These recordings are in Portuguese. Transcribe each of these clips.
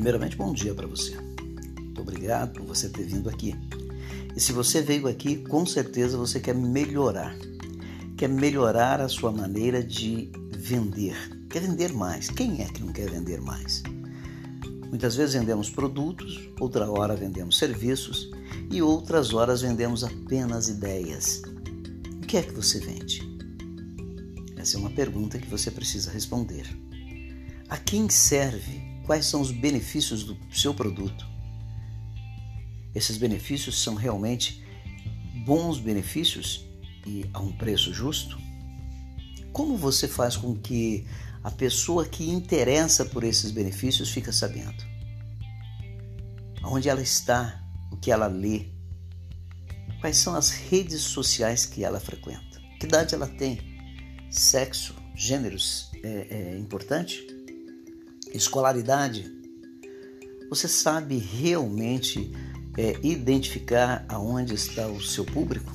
Primeiramente, bom dia para você. Muito obrigado por você ter vindo aqui. E se você veio aqui, com certeza você quer melhorar. Quer melhorar a sua maneira de vender. Quer vender mais. Quem é que não quer vender mais? Muitas vezes vendemos produtos, outra hora vendemos serviços e outras horas vendemos apenas ideias. O que é que você vende? Essa é uma pergunta que você precisa responder. A quem serve? Quais são os benefícios do seu produto? Esses benefícios são realmente bons benefícios e a um preço justo? Como você faz com que a pessoa que interessa por esses benefícios fica sabendo. Onde ela está, o que ela lê, quais são as redes sociais que ela frequenta, que idade ela tem, sexo, gêneros? É, é importante, escolaridade. Você sabe realmente é, identificar aonde está o seu público?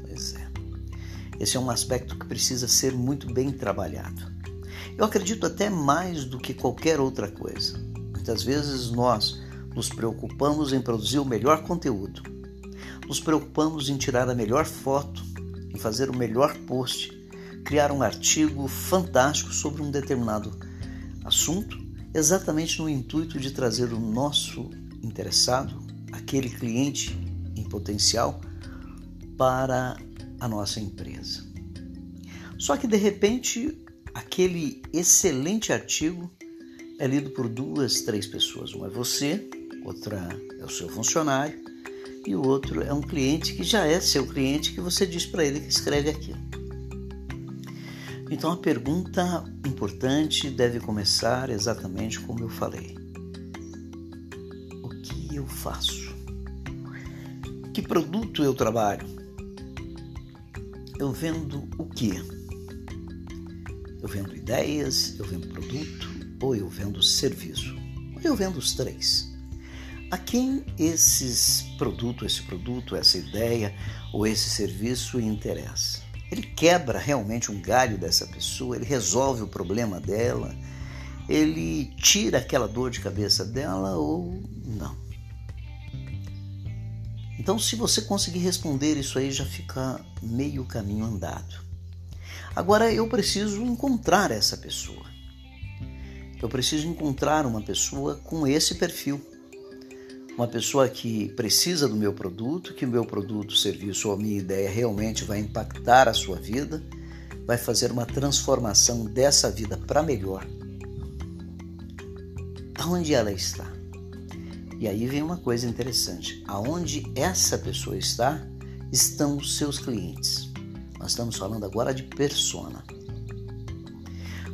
Pois é. Esse é um aspecto que precisa ser muito bem trabalhado. Eu acredito até mais do que qualquer outra coisa. Muitas vezes nós nos preocupamos em produzir o melhor conteúdo, nos preocupamos em tirar a melhor foto, em fazer o melhor post, criar um artigo fantástico sobre um determinado assunto, exatamente no intuito de trazer o nosso interessado, aquele cliente em potencial, para a nossa empresa. Só que de repente aquele excelente artigo é lido por duas, três pessoas. Uma é você, outra é o seu funcionário e o outro é um cliente que já é seu cliente que você diz para ele que escreve aquilo. Então a pergunta importante deve começar exatamente como eu falei. O que eu faço? Que produto eu trabalho? Eu vendo o que? Eu vendo ideias, eu vendo produto ou eu vendo serviço. Eu vendo os três. A quem esses produto, esse produto, essa ideia ou esse serviço interessa? Ele quebra realmente um galho dessa pessoa, ele resolve o problema dela, ele tira aquela dor de cabeça dela ou não. Então, se você conseguir responder isso aí, já fica meio caminho andado. Agora eu preciso encontrar essa pessoa. Eu preciso encontrar uma pessoa com esse perfil. Uma pessoa que precisa do meu produto, que o meu produto, serviço ou a minha ideia realmente vai impactar a sua vida, vai fazer uma transformação dessa vida para melhor. Aonde ela está? E aí vem uma coisa interessante. Aonde essa pessoa está, estão os seus clientes. Nós estamos falando agora de persona.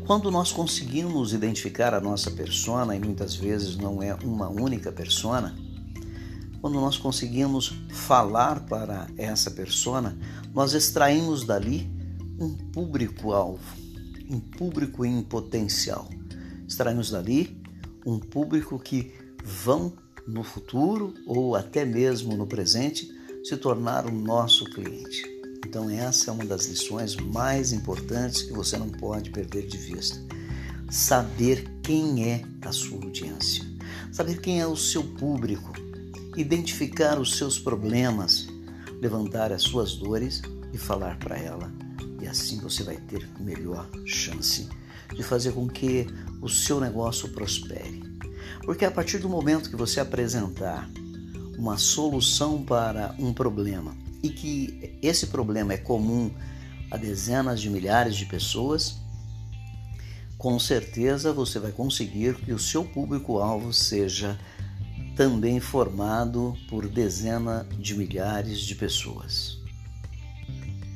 Quando nós conseguimos identificar a nossa persona, e muitas vezes não é uma única persona, quando nós conseguimos falar para essa persona, nós extraímos dali um público-alvo, um público em potencial. Extraímos dali um público que vão no futuro ou até mesmo no presente se tornar o nosso cliente. Então, essa é uma das lições mais importantes que você não pode perder de vista. Saber quem é a sua audiência, saber quem é o seu público, identificar os seus problemas, levantar as suas dores e falar para ela. E assim você vai ter melhor chance de fazer com que o seu negócio prospere. Porque a partir do momento que você apresentar uma solução para um problema, e que esse problema é comum a dezenas de milhares de pessoas, com certeza você vai conseguir que o seu público-alvo seja também formado por dezenas de milhares de pessoas.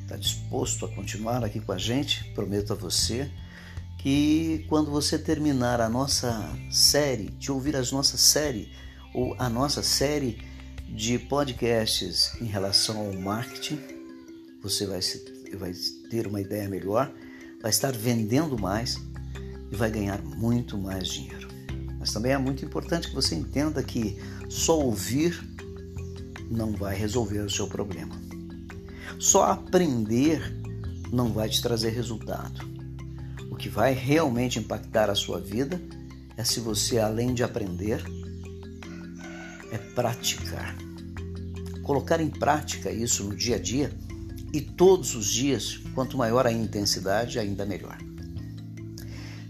Está disposto a continuar aqui com a gente? Prometo a você que quando você terminar a nossa série, de ouvir as nossas séries, ou a nossa série de podcasts em relação ao marketing, você vai, se, vai ter uma ideia melhor, vai estar vendendo mais e vai ganhar muito mais dinheiro. Mas também é muito importante que você entenda que só ouvir não vai resolver o seu problema. Só aprender não vai te trazer resultado. O que vai realmente impactar a sua vida é se você, além de aprender, é praticar. Colocar em prática isso no dia a dia e todos os dias, quanto maior a intensidade, ainda melhor.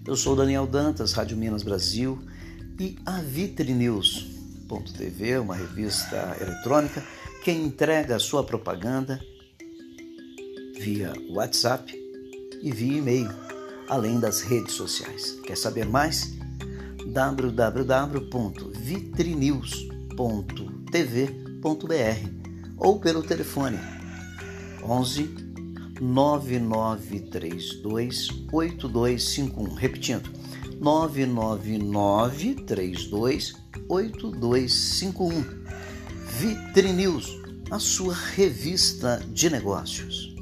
Eu sou Daniel Dantas, Rádio Minas Brasil e a Vitrinews.tv, uma revista eletrônica que entrega a sua propaganda via WhatsApp e via e-mail, além das redes sociais. Quer saber mais? www.vitrinews.tv.br ou pelo telefone 11 9932 8251. Repetindo, 99932 8251. Vitrinews, a sua revista de negócios.